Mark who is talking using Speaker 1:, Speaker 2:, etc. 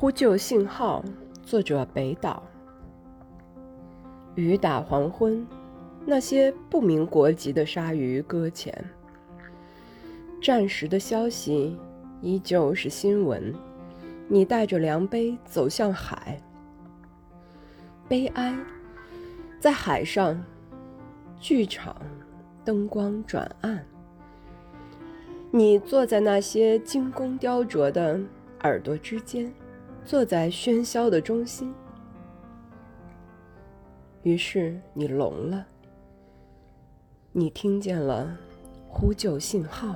Speaker 1: 呼救信号，作者北岛。雨打黄昏，那些不明国籍的鲨鱼搁浅。战时的消息依旧是新闻。你带着量杯走向海，悲哀在海上。剧场灯光转暗，你坐在那些精工雕琢的耳朵之间。坐在喧嚣的中心，于是你聋了。你听见了呼救信号。